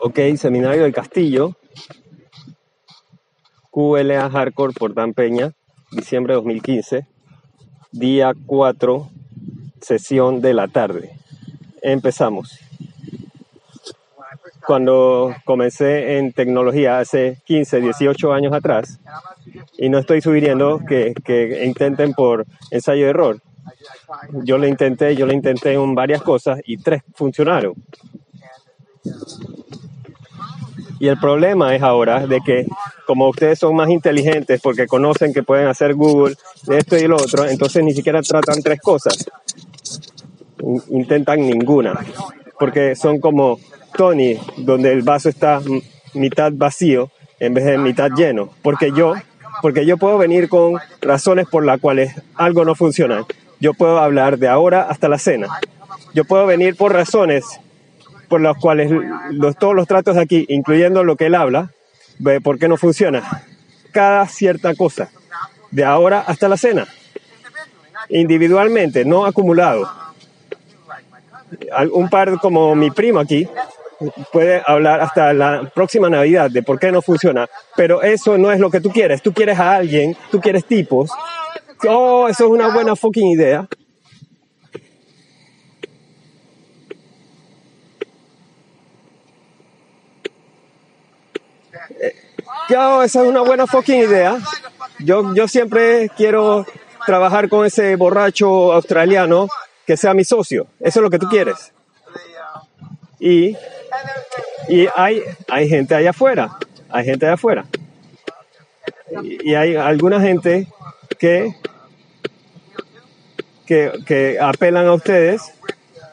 Ok, Seminario del Castillo, QLA Hardcore por Dan Peña, diciembre de 2015, día 4, sesión de la tarde. Empezamos. Cuando comencé en tecnología hace 15, 18 años atrás, y no estoy sugiriendo que, que intenten por ensayo de error. Yo lo intenté, yo lo intenté en varias cosas y tres funcionaron. Y el problema es ahora de que como ustedes son más inteligentes porque conocen que pueden hacer Google esto y lo otro, entonces ni siquiera tratan tres cosas. In- Intentan ninguna. Porque son como Tony, donde el vaso está mitad vacío en vez de mitad lleno. Porque yo, porque yo puedo venir con razones por las cuales algo no funciona. Yo puedo hablar de ahora hasta la cena. Yo puedo venir por razones por las cuales los- todos los tratos de aquí, incluyendo lo que él habla, ve por qué no funciona. Cada cierta cosa, de ahora hasta la cena, individualmente, no acumulado. Un par como mi primo aquí puede hablar hasta la próxima Navidad de por qué no funciona, pero eso no es lo que tú quieres. Tú quieres a alguien, tú quieres tipos. Oh, eso es una buena fucking idea. Esa es una buena fucking idea. Yo, yo siempre quiero trabajar con ese borracho australiano que sea mi socio. Eso es lo que tú quieres. Y, y hay, hay gente allá afuera. Hay gente allá afuera. Y, y hay alguna gente que, que, que apelan a ustedes.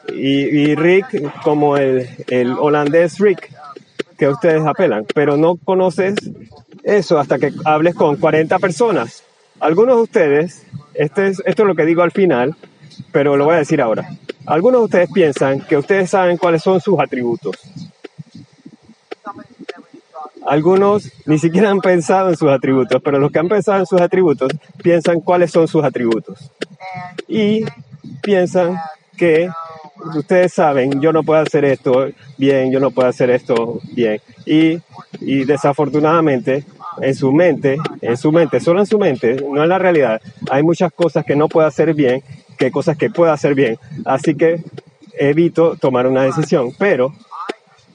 Y, y Rick, como el, el holandés Rick, que ustedes apelan, pero no conoces eso hasta que hables con 40 personas. Algunos de ustedes, este es, esto es lo que digo al final, pero lo voy a decir ahora. Algunos de ustedes piensan que ustedes saben cuáles son sus atributos. Algunos ni siquiera han pensado en sus atributos, pero los que han pensado en sus atributos piensan cuáles son sus atributos. Y piensan que ustedes saben, yo no puedo hacer esto bien, yo no puedo hacer esto bien. Y, y desafortunadamente, en su mente, en su mente, solo en su mente, no en la realidad, hay muchas cosas que no puedo hacer bien, que cosas que puedo hacer bien. Así que evito tomar una decisión. Pero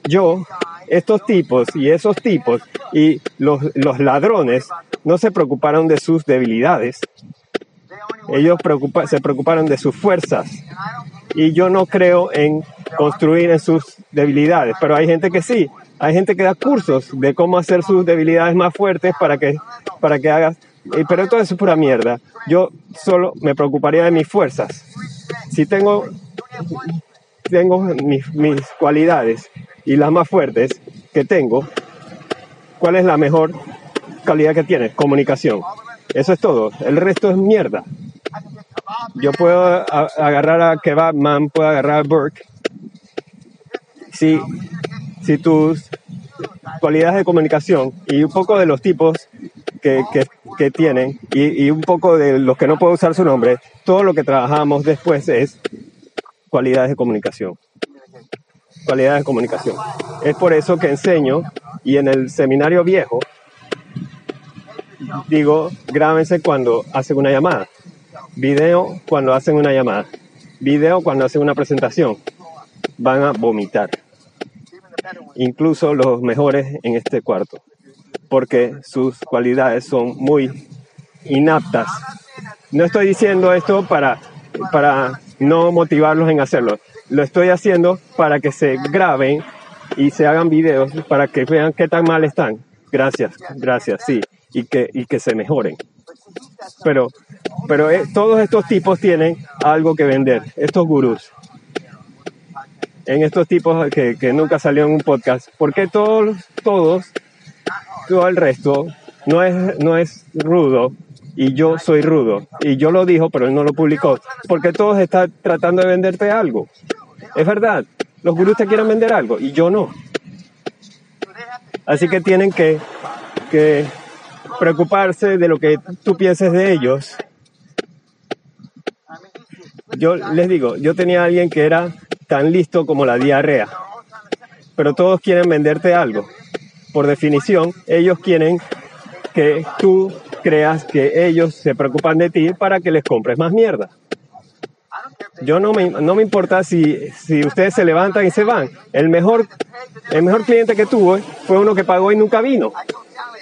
yo, estos tipos y esos tipos y los, los ladrones no se preocuparon de sus debilidades. Ellos se preocuparon de sus fuerzas. Y yo no creo en construir en sus debilidades, pero hay gente que sí. Hay gente que da cursos de cómo hacer sus debilidades más fuertes para que, para que hagas. Pero todo eso es pura mierda. Yo solo me preocuparía de mis fuerzas. Si tengo, tengo mis, mis cualidades y las más fuertes que tengo, ¿cuál es la mejor calidad que tienes? Comunicación. Eso es todo. El resto es mierda. Yo puedo agarrar a Kebabman, puedo agarrar a Burke. Si, si tus cualidades de comunicación y un poco de los tipos que, que, que tienen y, y un poco de los que no puedo usar su nombre, todo lo que trabajamos después es cualidades de comunicación. Cualidades de comunicación. Es por eso que enseño y en el seminario viejo digo, grábense cuando hacen una llamada. Video cuando hacen una llamada. Video cuando hacen una presentación. Van a vomitar. Incluso los mejores en este cuarto. Porque sus cualidades son muy inaptas. No estoy diciendo esto para, para no motivarlos en hacerlo. Lo estoy haciendo para que se graben y se hagan videos para que vean qué tan mal están. Gracias, gracias, sí. Y que, y que se mejoren. Pero, pero eh, todos estos tipos tienen algo que vender, estos gurús. En estos tipos que, nunca salió en un podcast. Porque todos, todos, todo el resto no es, no es rudo y yo soy rudo. Y yo lo dijo, pero él no lo publicó. Porque todos están tratando de venderte algo. Es verdad, los gurús te quieren vender algo y yo no. Así que tienen que, que preocuparse de lo que tú pienses de ellos. Yo les digo, yo tenía a alguien que era tan listo como la diarrea, pero todos quieren venderte algo. Por definición, ellos quieren que tú creas que ellos se preocupan de ti para que les compres más mierda. Yo no me, no me importa si, si ustedes se levantan y se van. El mejor, el mejor cliente que tuve fue uno que pagó y nunca vino.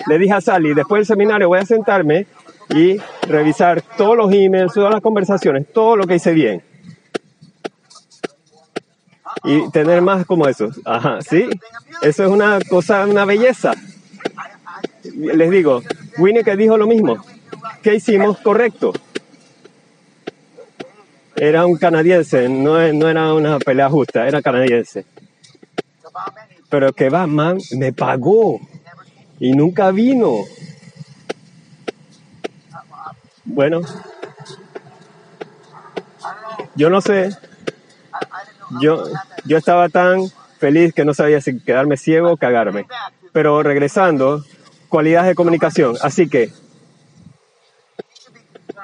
Le dije a Sally, después del seminario voy a sentarme y revisar todos los emails, todas las conversaciones, todo lo que hice bien. Y tener más como eso. Ajá, sí. Eso es una cosa, una belleza. Les digo, Winnie que dijo lo mismo. ¿Qué hicimos correcto? Era un canadiense, no, no era una pelea justa, era canadiense. Pero que Batman me pagó y nunca vino. Bueno, yo no sé. Yo, yo estaba tan feliz que no sabía si quedarme ciego o cagarme. Pero regresando, cualidades de comunicación. Así que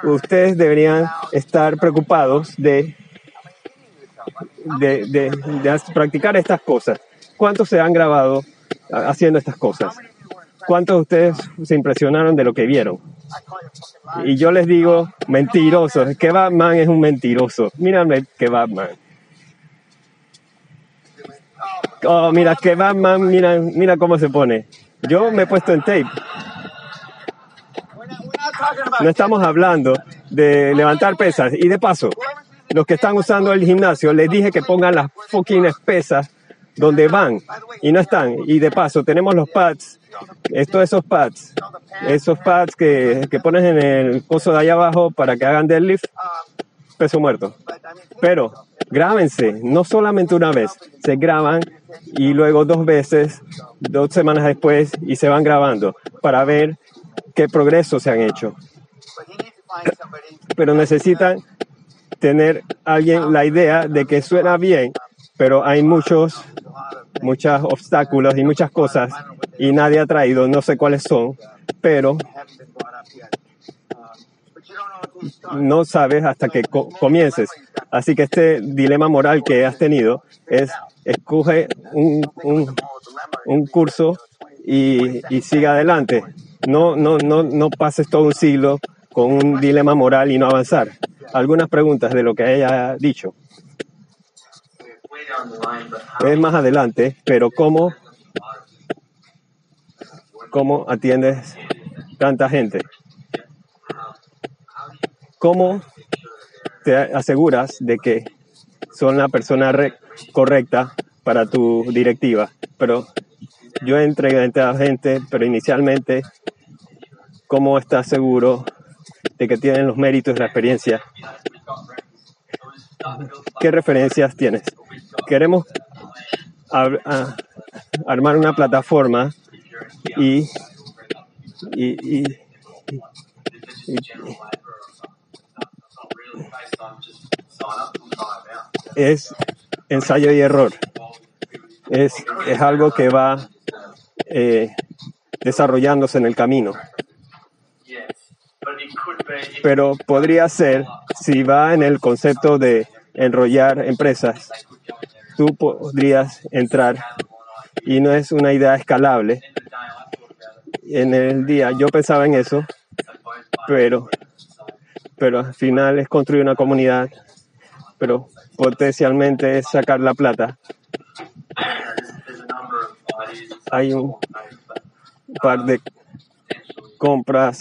ustedes deberían estar preocupados de, de, de, practicar estas cosas. ¿Cuántos se han grabado haciendo estas cosas? ¿Cuántos de ustedes se impresionaron de lo que vieron? Y yo les digo, mentirosos, que Batman es un mentiroso. Mírame que Batman. Oh, mira que Batman, mira, mira cómo se pone. Yo me he puesto en tape. No estamos hablando de levantar pesas. Y de paso, los que están usando el gimnasio, les dije que pongan las fucking pesas donde van y no están. Y de paso, tenemos los pads, estos esos pads, esos pads que, que pones en el coso de allá abajo para que hagan deadlift, peso muerto. Pero grábense, no solamente una vez, se graban y luego dos veces, dos semanas después, y se van grabando para ver qué progresos se han hecho. Pero necesitan tener alguien la idea de que suena bien, pero hay muchos, muchos obstáculos y muchas cosas y nadie ha traído, no sé cuáles son, pero no sabes hasta que comiences. Así que este dilema moral que has tenido es escoge un, un, un curso y, y sigue adelante. No, no, no, no pases todo un siglo con un dilema moral y no avanzar. Algunas preguntas de lo que ella ha dicho. Es más adelante, pero ¿cómo, cómo atiendes tanta gente? ¿Cómo te aseguras de que son la persona correcta para tu directiva? Pero yo entregué a gente, pero inicialmente, ¿cómo estás seguro de que tienen los méritos y la experiencia? ¿Qué referencias tienes? Queremos armar una plataforma y, y, y, es ensayo y error. Es, es algo que va eh, desarrollándose en el camino. Pero podría ser, si va en el concepto de enrollar empresas, tú podrías entrar y no es una idea escalable. En el día yo pensaba en eso, pero, pero al final es construir una comunidad, pero potencialmente es sacar la plata hay un par de compras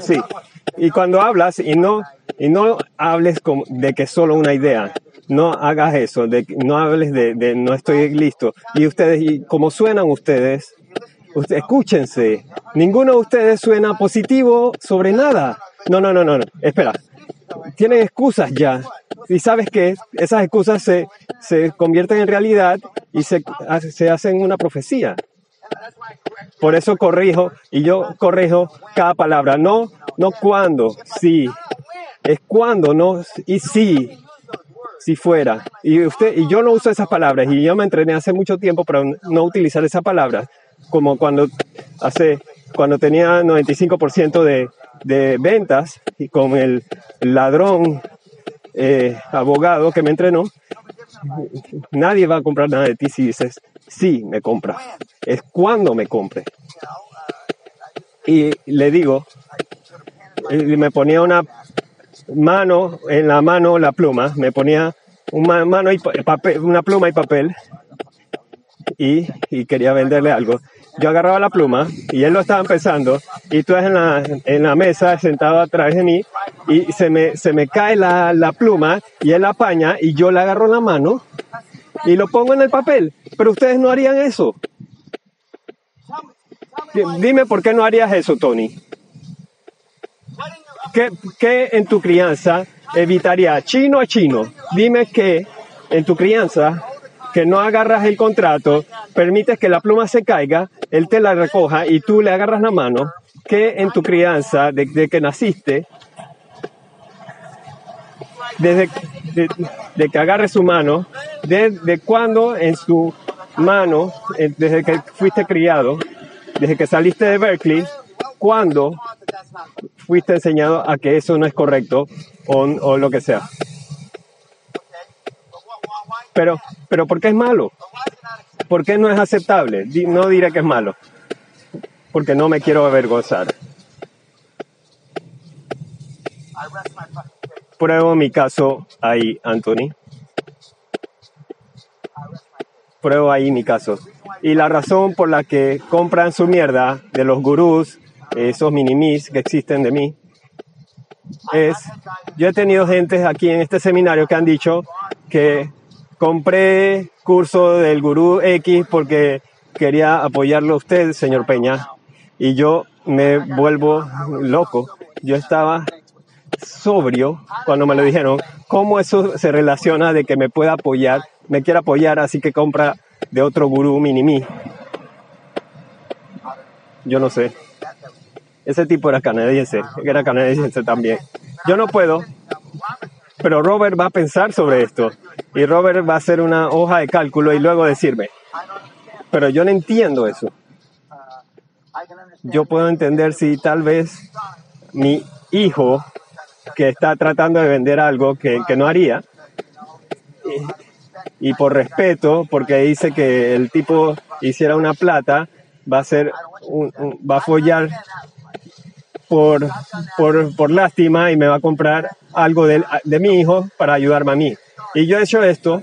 Sí, y cuando hablas y no, y no hables de que solo una idea, no hagas eso, de, no hables de, de no estoy listo. Y ustedes, y como suenan ustedes, ustedes, escúchense. Ninguno de ustedes suena positivo sobre nada. No, no, no, no, no. Espera. Tienen excusas ya. Y sabes que esas excusas se, se convierten en realidad y se, se hacen una profecía. Por eso corrijo y yo corrijo cada palabra. No, no cuando, sí. Es cuando, no, y sí si fuera. Y usted y yo no uso esas palabras y yo me entrené hace mucho tiempo para no utilizar esas palabras, como cuando hace cuando tenía 95% de, de ventas y con el ladrón eh, abogado que me entrenó, nadie va a comprar nada de ti si dices, sí, me compra. Es cuando me compre. Y le digo, me ponía una mano, en la mano la pluma, me ponía una, mano y papel, una pluma y papel y, quería venderle algo. Yo agarraba la pluma y él lo estaba empezando y tú en en la mesa sentado atrás de mí y se me, se me cae la, la pluma y él la apaña y yo le agarro la mano y lo pongo en el papel. Pero ustedes no harían eso. Dime por qué no harías eso, Tony. ¿Qué, en tu crianza evitaría chino a chino? Dime que en tu crianza que no agarras el contrato, permites que la pluma se caiga, él te la recoja y tú le agarras la mano, que en tu crianza, desde que naciste, desde de, que agarre su mano, desde cuando en su mano, eh, desde que fuiste criado, desde que saliste de Berkeley, cuando fuiste enseñado a que eso no es correcto o, lo que sea. Pero, pero ¿por qué es malo? ¿Por qué no es aceptable? No diré que es malo, porque no me quiero avergonzar. Pruebo mi caso ahí, Anthony. Pruebo ahí mi caso. Y la razón por la que compran su mierda de los gurús esos minimis que existen de mí, es, yo he tenido gente aquí en este seminario que han dicho que compré curso del gurú X porque quería apoyarlo a usted, señor Peña, y yo me vuelvo loco. Yo estaba sobrio cuando me lo dijeron. ¿Cómo eso se relaciona de que me pueda apoyar, me quiera apoyar, así que compra de otro gurú mini Yo no sé. Ese tipo era canadiense, era canadiense también. Yo no puedo, pero Robert va a pensar sobre esto y Robert va a hacer una hoja de cálculo y luego decirme, pero yo no entiendo eso. Yo puedo entender si tal vez mi hijo que está tratando de vender algo que, no haría, y, por respeto, porque dice que el tipo hiciera una plata, va a ser va a follar por, por, por lástima y me va a comprar algo de, de mi hijo para ayudarme a mí. Y yo he hecho esto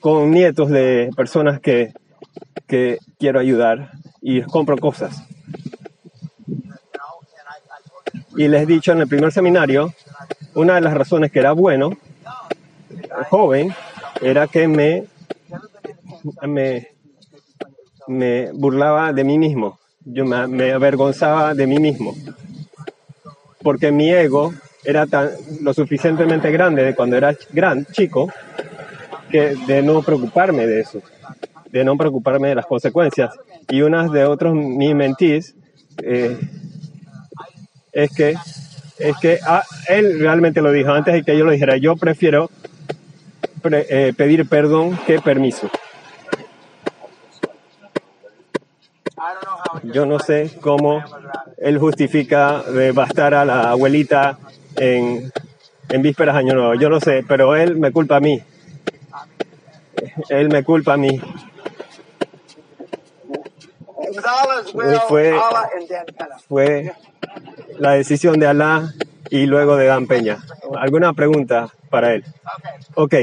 con nietos de personas que, que quiero ayudar y compro cosas. Y les he dicho en el primer seminario, una de las razones que era bueno, joven, era que me, me, me burlaba de mí mismo yo me, avergonzaba de mí mismo, porque mi ego era tan, lo suficientemente grande de cuando era gran, chico, que de no preocuparme de eso, de no preocuparme de las consecuencias. Y una de otros mi mentís eh, es que es que ah, él realmente lo dijo antes de que yo lo dijera. Yo prefiero eh, pedir perdón que permiso. Yo no sé cómo él justifica bastar a la abuelita en, en vísperas de Año Nuevo. Yo no sé, pero él me culpa a mí. Él me culpa a mí. Fue, fue la decisión de Alá y luego de Dan Peña. ¿Alguna pregunta para él? Ok.